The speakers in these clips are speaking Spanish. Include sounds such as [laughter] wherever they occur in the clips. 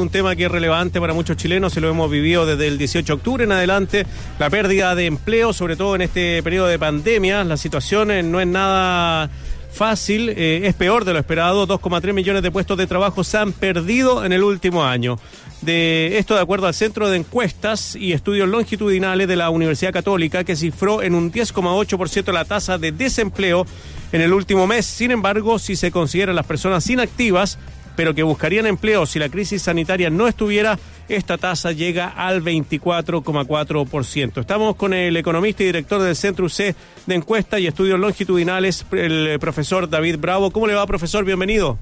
un tema que es relevante para muchos chilenos y lo hemos vivido desde el 18 de octubre en adelante, la pérdida de empleo, sobre todo en este periodo de pandemia. La situación eh, no es nada fácil, eh, es peor de lo esperado. 2,3 millones de puestos de trabajo se han perdido en el último año. De esto de acuerdo al Centro de Encuestas y Estudios Longitudinales de la Universidad Católica, que cifró en un 10,8% la tasa de desempleo en el último mes. Sin embargo, si se consideran las personas inactivas, pero que buscarían empleo si la crisis sanitaria no estuviera, esta tasa llega al 24,4%. Estamos con el economista y director del Centro UC de Encuesta y Estudios Longitudinales, el profesor David Bravo. ¿Cómo le va, profesor? Bienvenido.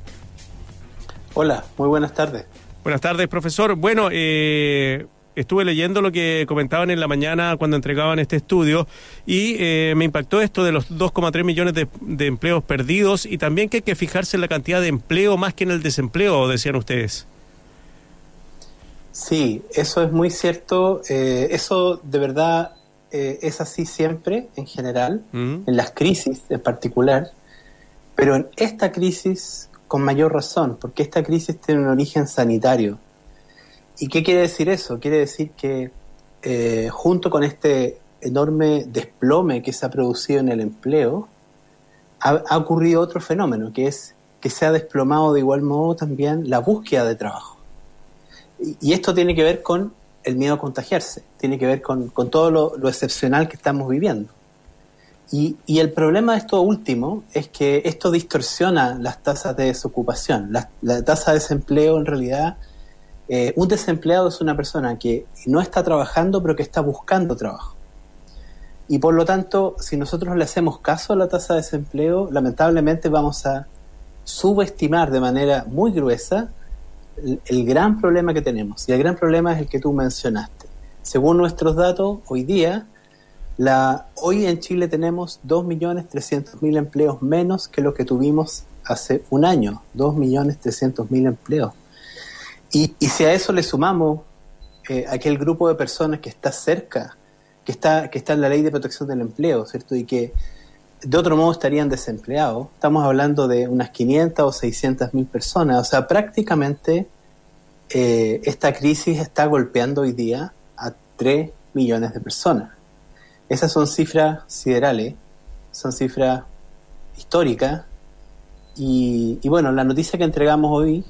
Hola, muy buenas tardes. Buenas tardes, profesor. Bueno, eh, estuve leyendo lo que comentaban en la mañana cuando entregaban este estudio y eh, me impactó esto de los 2,3 millones de, empleos perdidos y también que hay que fijarse en la cantidad de empleo más que en el desempleo, decían ustedes. Sí, eso es muy cierto. Eh, eso de verdad eh, es así siempre, en general, en las crisis en particular, pero en esta crisis con mayor razón, porque esta crisis tiene un origen sanitario ¿Y qué quiere decir eso? Quiere decir que eh, junto con este enorme desplome que se ha producido en el empleo, ha, ocurrido otro fenómeno, que es que se ha desplomado de igual modo también la búsqueda de trabajo. Y, esto tiene que ver con el miedo a contagiarse, tiene que ver con, todo lo, excepcional que estamos viviendo. Y, el problema de esto último es que esto distorsiona las tasas de desocupación. la tasa de desempleo en realidad eh, un desempleado es una persona que no está trabajando, pero que está buscando trabajo. Y por lo tanto, si nosotros le hacemos caso a la tasa de desempleo, lamentablemente vamos a subestimar de manera muy gruesa el, gran problema que tenemos. Y el gran problema es el que tú mencionaste. Según nuestros datos, hoy día, la, hoy en Chile tenemos 2.300.000 empleos menos que lo que tuvimos hace un año. 2.300.000 empleos. Y, si a eso le sumamos eh, aquel grupo de personas que está cerca, que está, que está en la ley de protección del empleo, ¿cierto? Y que de otro modo estarían desempleados, estamos hablando de unas 500 o 600 mil personas. O sea, prácticamente eh, esta crisis está golpeando hoy día a 3 millones de personas. Esas son cifras siderales, son cifras históricas. Y, y bueno, la noticia que entregamos hoy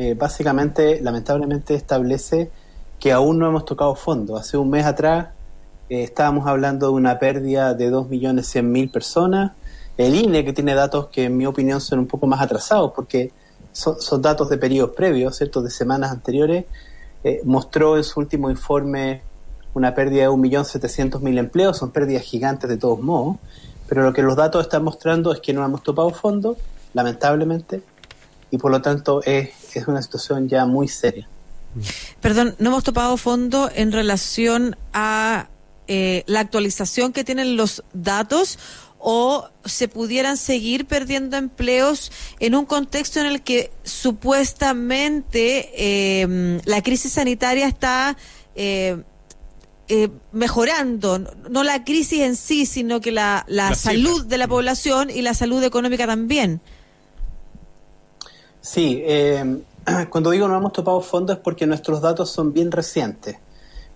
eh, básicamente, lamentablemente, establece que aún no hemos tocado fondo. Hace un mes atrás eh, estábamos hablando de una pérdida de 2.100.000 personas. El INE, que tiene datos que en mi opinión son un poco más atrasados, porque son, datos de periodos previos, ¿cierto? de semanas anteriores, eh, mostró en su último informe una pérdida de 1.700.000 empleos, son pérdidas gigantes de todos modos, pero lo que los datos están mostrando es que no hemos topado fondo, lamentablemente, y por lo tanto es, es una situación ya muy seria. Perdón, no hemos topado fondo en relación a eh, la actualización que tienen los datos o se pudieran seguir perdiendo empleos en un contexto en el que supuestamente em, la crisis sanitaria está eh, eh, mejorando, no la crisis en sí, sino que la, la salud de la población y la salud económica también. Sí, eh, [clears throat] cuando digo no hemos topado fondo es porque nuestros datos son bien recientes.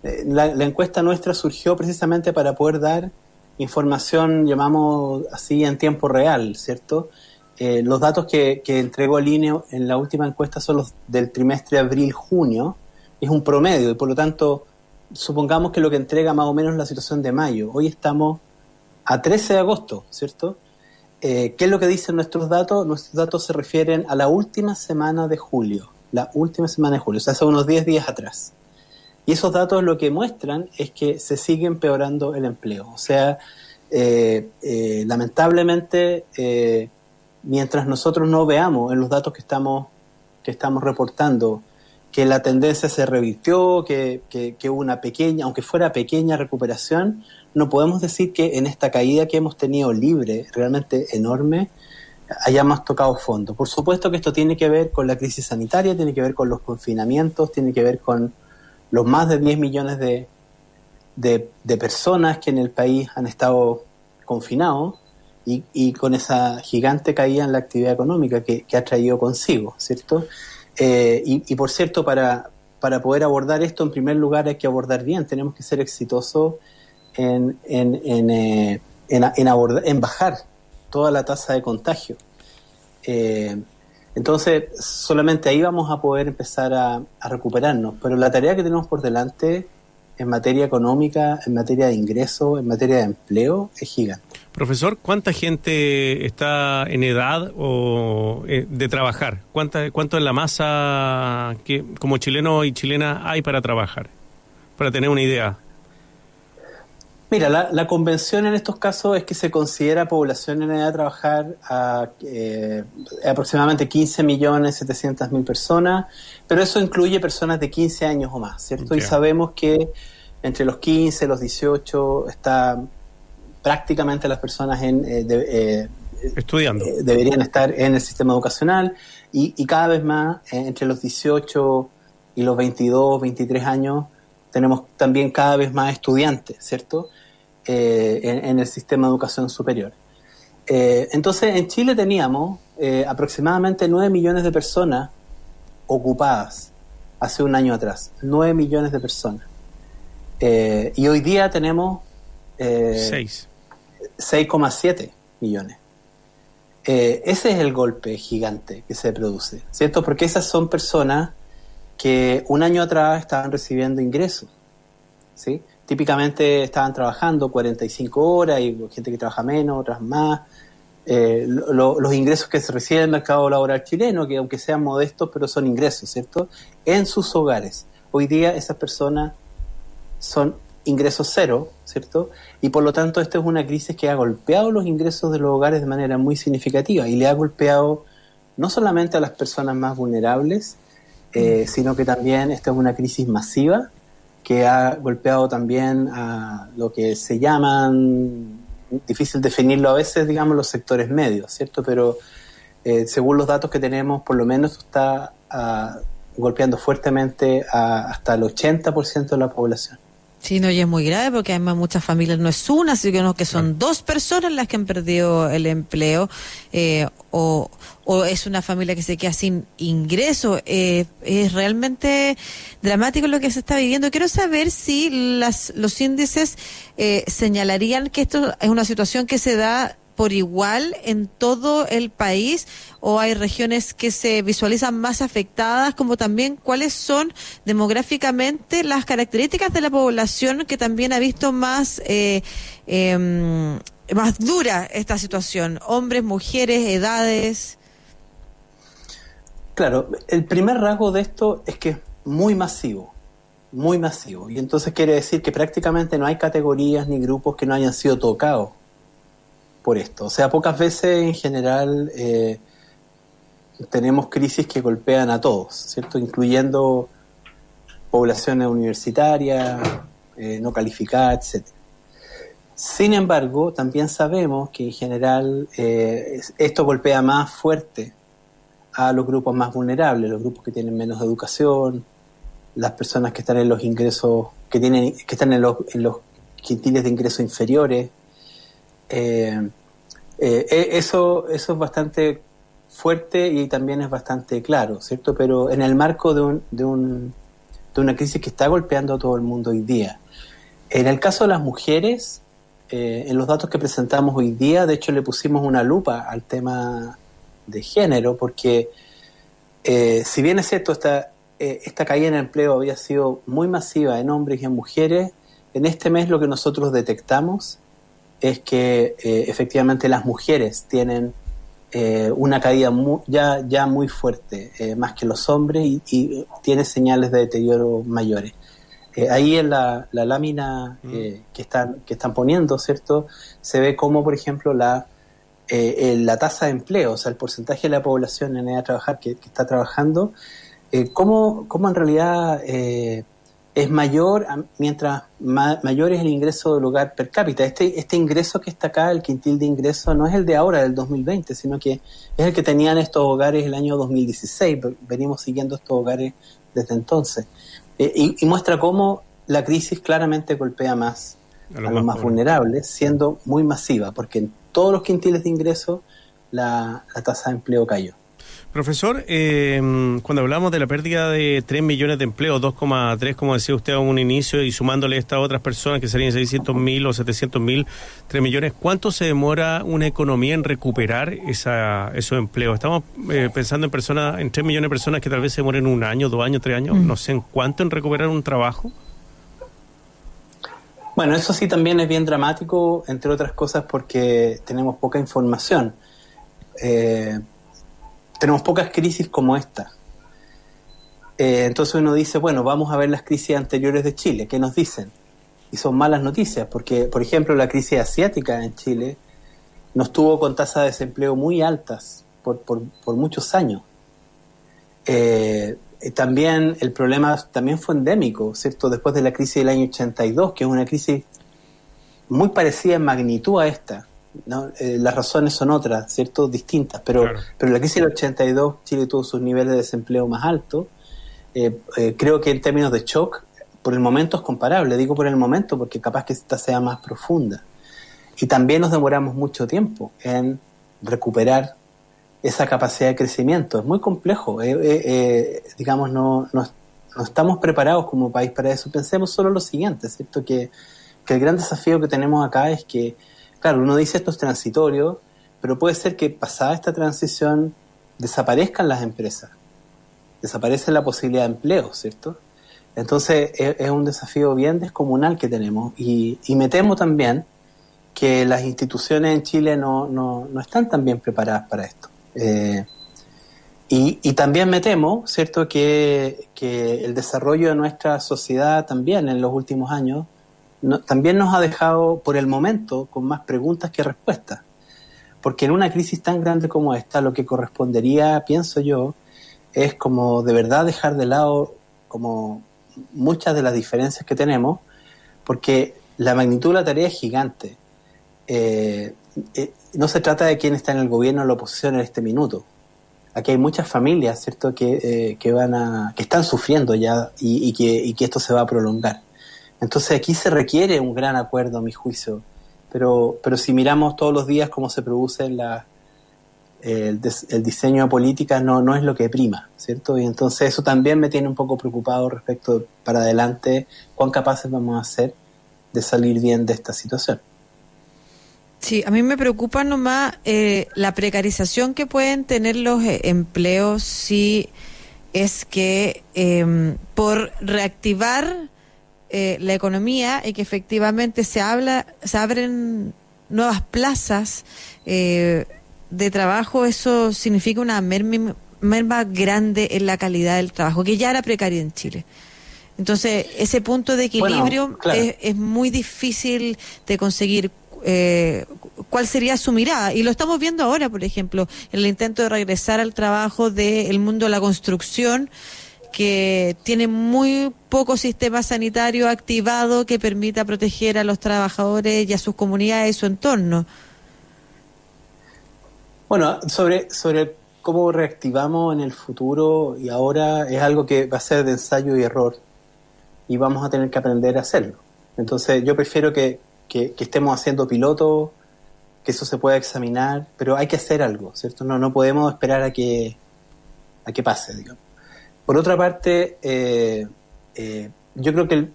Eh, la, encuesta nuestra surgió precisamente para poder dar información, llamamos así, en tiempo real, ¿cierto? Eh, los datos que, entregó el INE en la última encuesta son los del trimestre abril-junio, es un promedio y por lo tanto supongamos que lo que entrega más o menos la situación de mayo. Hoy estamos a 13 de agosto, ¿cierto? Eh, ¿Qué es lo que dicen nuestros datos? Nuestros datos se refieren a la última semana de julio, la última semana de julio, o sea, hace unos 10 días atrás. Y esos datos lo que muestran es que se sigue empeorando el empleo. O sea, eh, eh, lamentablemente, mientras nosotros no veamos en los datos que estamos, que estamos reportando que la tendencia se revirtió, que, que, hubo una pequeña, aunque fuera pequeña recuperación, no podemos decir que en esta caída que hemos tenido libre, realmente enorme, hayamos tocado fondo. Por supuesto que esto tiene que ver con la crisis sanitaria, tiene que ver con los confinamientos, tiene que ver con los más de 10 millones de, de, personas que en el país han estado confinados y, y, con esa gigante caída en la actividad económica que, que ha traído consigo, ¿cierto? Y, y, por cierto, para, para poder abordar esto, en primer lugar hay que abordar bien, tenemos que ser exitosos en, en, en, en, en bajar toda la tasa de contagio. Eh, entonces, solamente ahí vamos a poder empezar a, recuperarnos. Pero la tarea que tenemos por delante en materia económica, en materia de ingresos, en materia de empleo, es gigante. Profesor, ¿cuánta gente está en edad o, eh, de trabajar? ¿Cuánta, ¿Cuánto en la masa que como chileno y chilena hay para trabajar? Para tener una idea. Mira, la, convención en estos casos es que se considera población en edad de trabajar a eh, aproximadamente 15 millones 700 mil personas, pero eso incluye personas de 15 años o más, ¿cierto? Y sabemos que entre los 15 y los 18 está prácticamente las personas en, eh, eh, estudiando deberían estar en el sistema educacional y, y cada vez más entre los 18 y los 22, 23 años tenemos también cada vez más estudiantes, ¿cierto? Eh, en, el sistema de educación superior. Eh, entonces, en Chile teníamos eh, aproximadamente 9 millones de personas ocupadas hace un año atrás. 9 millones de personas. y hoy día tenemos 6,7 millones. ese es el golpe gigante que se produce, ¿cierto? Porque esas son personas que un año atrás estaban recibiendo ingresos, ¿sí? típicamente estaban trabajando 45 horas y gente que trabaja menos, otras más. Eh, los ingresos que se reciben el mercado laboral chileno, que aunque sean modestos, pero son ingresos, ¿cierto? En sus hogares. Hoy día esas personas son ingresos cero, ¿cierto? Y por lo tanto, esta es una crisis que ha golpeado los ingresos de los hogares de manera muy significativa y le ha golpeado no solamente a las personas más vulnerables, eh, sino que también esta es una crisis masiva que ha golpeado también a lo que se llaman, difícil definirlo a veces, digamos, los sectores medios, ¿cierto? Pero eh, según los datos que tenemos, por lo menos está ah, golpeando fuertemente a, hasta el 80% de la población. Sí, no, y es muy grave porque además muchas familias no es una, sino que son dos personas las que han perdido el empleo eh, o, o, es una familia que se queda sin ingreso. Eh, es realmente dramático lo que se está viviendo. Quiero saber si las, los índices eh, señalarían que esto es una situación que se da por igual en todo el país o hay regiones que se visualizan más afectadas, como también cuáles son demográficamente las características de la población que también ha visto más, eh, em, más dura esta situación, hombres, mujeres, edades. Claro, el primer rasgo de esto es que es muy masivo, muy masivo, y entonces quiere decir que prácticamente no hay categorías ni grupos que no hayan sido tocados por esto. O sea, pocas veces en general eh, tenemos crisis que golpean a todos, ¿cierto? Incluyendo poblaciones universitarias, eh, no calificadas, etc. Sin embargo, también sabemos que en general eh, esto golpea más fuerte a los grupos más vulnerables, los grupos que tienen menos educación, las personas que están en los ingresos, que tienen, que están en los, en los quintiles de ingresos inferiores, eh, eh, eso, eso es bastante fuerte y también es bastante claro, ¿cierto? Pero en el marco de, un, de, un, de una crisis que está golpeando a todo el mundo hoy día. En el caso de las mujeres, en los datos que presentamos hoy día, de hecho le pusimos una lupa al tema de género, porque si bien es cierto, esta, esta caída en empleo había sido muy masiva en hombres y en mujeres, en este mes lo que nosotros detectamos es que eh, efectivamente las mujeres tienen eh, una caída ya, ya muy fuerte, eh, más que los hombres, y, y, tiene señales de deterioro mayores. ahí en la, la lámina mm. que, están, que están poniendo, ¿cierto? Se ve como, por ejemplo, la, la tasa de empleo, o sea, el porcentaje de la población en edad de trabajar que, que está trabajando, cómo, cómo en realidad es mayor mientras mayor es el ingreso del hogar per cápita. Este, este ingreso que está acá, el quintil de ingreso, no es el de ahora, del 2020, sino que es el que tenían estos hogares el año 2016. Venimos siguiendo estos hogares desde entonces. Eh, y, muestra cómo la crisis claramente golpea más a los, más, vulnerables, siendo muy masiva, porque en todos los quintiles de ingreso la, la tasa de empleo cayó. Profesor, eh, cuando hablamos de la pérdida de 3 millones de empleos, 2,3, como decía usted a un inicio, y sumándole estas otras personas que serían 600 mil o 700 mil, 3 millones, ¿cuánto se demora una economía en recuperar esa, esos empleos? Estamos eh, pensando en personas, en 3 millones de personas que tal vez se demoren un año, dos años, tres años, mm. no sé en cuánto en recuperar un trabajo. Bueno, eso sí también es bien dramático, entre otras cosas porque tenemos poca información. Eh, tenemos pocas crisis como esta. Eh, entonces uno dice, bueno, vamos a ver las crisis anteriores de Chile, ¿qué nos dicen? Y son malas noticias, porque, por ejemplo, la crisis asiática en Chile nos tuvo con tasas de desempleo muy altas por, muchos años. Eh, también el problema también fue endémico, ¿cierto? Después de la crisis del año 82, que es una crisis muy parecida en magnitud a esta, eh, las razones son otras, ¿cierto? Distintas, pero, pero la crisis del 82 Chile tuvo sus niveles de desempleo más altos. Eh, eh, creo que en términos de shock, por el momento es comparable, digo por el momento porque capaz que esta sea más profunda. Y también nos demoramos mucho tiempo en recuperar esa capacidad de crecimiento. Es muy complejo, digamos, no, no, no, estamos preparados como país para eso. Pensemos solo lo siguiente, ¿cierto? Que, que el gran desafío que tenemos acá es que claro, uno dice esto es transitorio, pero puede ser que pasada esta transición desaparezcan las empresas, desaparece la posibilidad de empleo, ¿cierto? Entonces es, un desafío bien descomunal que tenemos y, me temo también que las instituciones en Chile no, no, no están tan bien preparadas para esto. Eh, y, también me temo, ¿cierto?, que, que, el desarrollo de nuestra sociedad también en los últimos años también nos ha dejado por el momento con más preguntas que respuestas. Porque en una crisis tan grande como esta, lo que correspondería, pienso yo, es como de verdad dejar de lado como muchas de las diferencias que tenemos, porque la magnitud de la tarea es gigante. Eh, eh, no se trata de quién está en el gobierno o la oposición en este minuto. Aquí hay muchas familias, ¿cierto?, que, eh, que van a, que están sufriendo ya y, que, y que esto se va a prolongar. Entonces aquí se requiere un gran acuerdo, a mi juicio. Pero, pero si miramos todos los días cómo se produce el, diseño de políticas, no, no es lo que prima, ¿cierto? Y entonces eso también me tiene un poco preocupado respecto para adelante, cuán capaces vamos a ser de salir bien de esta situación. Sí, a mí me preocupa nomás eh, la precarización que pueden tener los eh, empleos si es que em, por reactivar eh, la economía y que efectivamente se habla, se abren nuevas plazas eh, de trabajo, eso significa una merma, grande en la calidad del trabajo, que ya era precaria en Chile. Entonces, ese punto de equilibrio es, muy difícil de conseguir. Eh, ¿Cuál sería su mirada? Y lo estamos viendo ahora, por ejemplo, en el intento de regresar al trabajo del mundo de la construcción que tiene muy poco sistema sanitario activado que permita proteger a los trabajadores y a sus comunidades y su entorno. Bueno, sobre, sobre cómo reactivamos en el futuro y ahora es algo que va a ser de ensayo y error y vamos a tener que aprender a hacerlo. Entonces yo prefiero que, que, estemos haciendo pilotos, que eso se pueda examinar, pero hay que hacer algo, ¿cierto? No, no podemos esperar a que, a que pase, digamos. Por otra parte, eh, eh, yo creo que el,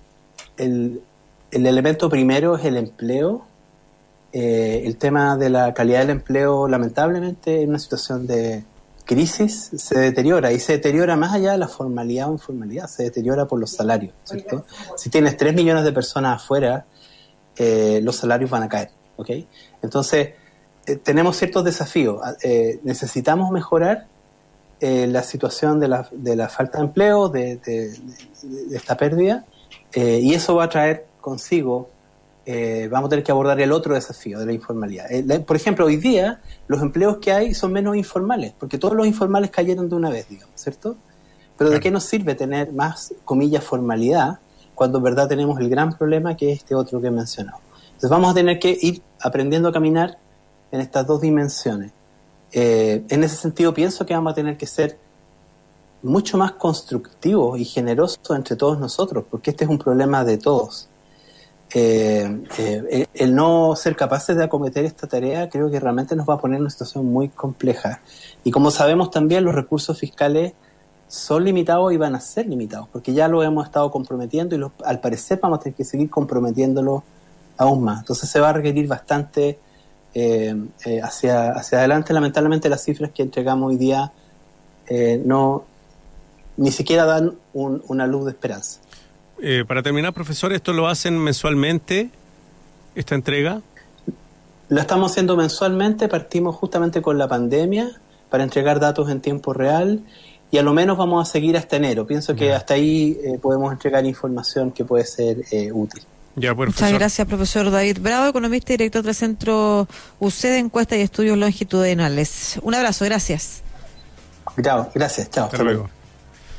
el, elemento primero es el empleo. Eh, el tema de la calidad del empleo, lamentablemente, en una situación de crisis se deteriora y se deteriora más allá de la formalidad o informalidad, se deteriora por los salarios, ¿cierto? Si tienes 3 millones de personas afuera, los salarios van a caer, ¿ok? Entonces, tenemos ciertos desafíos. necesitamos mejorar eh, la situación de la, de la, falta de empleo, de, esta pérdida, eh, y eso va a traer consigo, eh, vamos a tener que abordar el otro desafío de la informalidad. por ejemplo, hoy día los empleos que hay son menos informales, porque todos los informales cayeron de una vez, digamos, ¿cierto? Pero ¿de qué nos sirve tener más, comillas, formalidad cuando en verdad tenemos el gran problema que es este otro que he mencionado? Entonces vamos a tener que ir aprendiendo a caminar en estas dos dimensiones. Eh, en ese sentido pienso que vamos a tener que ser mucho más constructivos y generosos entre todos nosotros, porque este es un problema de todos. eh, eh, el no ser capaces de acometer esta tarea creo que realmente nos va a poner en una situación muy compleja. Y como sabemos también, los recursos fiscales son limitados y van a ser limitados, porque ya lo hemos estado comprometiendo y al parecer vamos a tener que seguir comprometiéndolo aún más. Entonces se va a requerir bastante eh, hacia, hacia adelante. Lamentablemente las cifras que entregamos hoy día no ni siquiera dan una luz de esperanza. Eh, para terminar, profesor, ¿esto lo hacen mensualmente, esta entrega? Lo estamos haciendo mensualmente, partimos justamente con la pandemia para entregar datos en tiempo real y a lo menos vamos a seguir hasta enero. Pienso que hasta ahí eh, podemos entregar información que puede ser eh, útil. Ya, Muchas gracias, profesor David Bravo, economista y director del Centro UC de Encuesta y Estudios Longitudinales. Un abrazo, gracias. Chao, gracias, chao. Hasta, luego.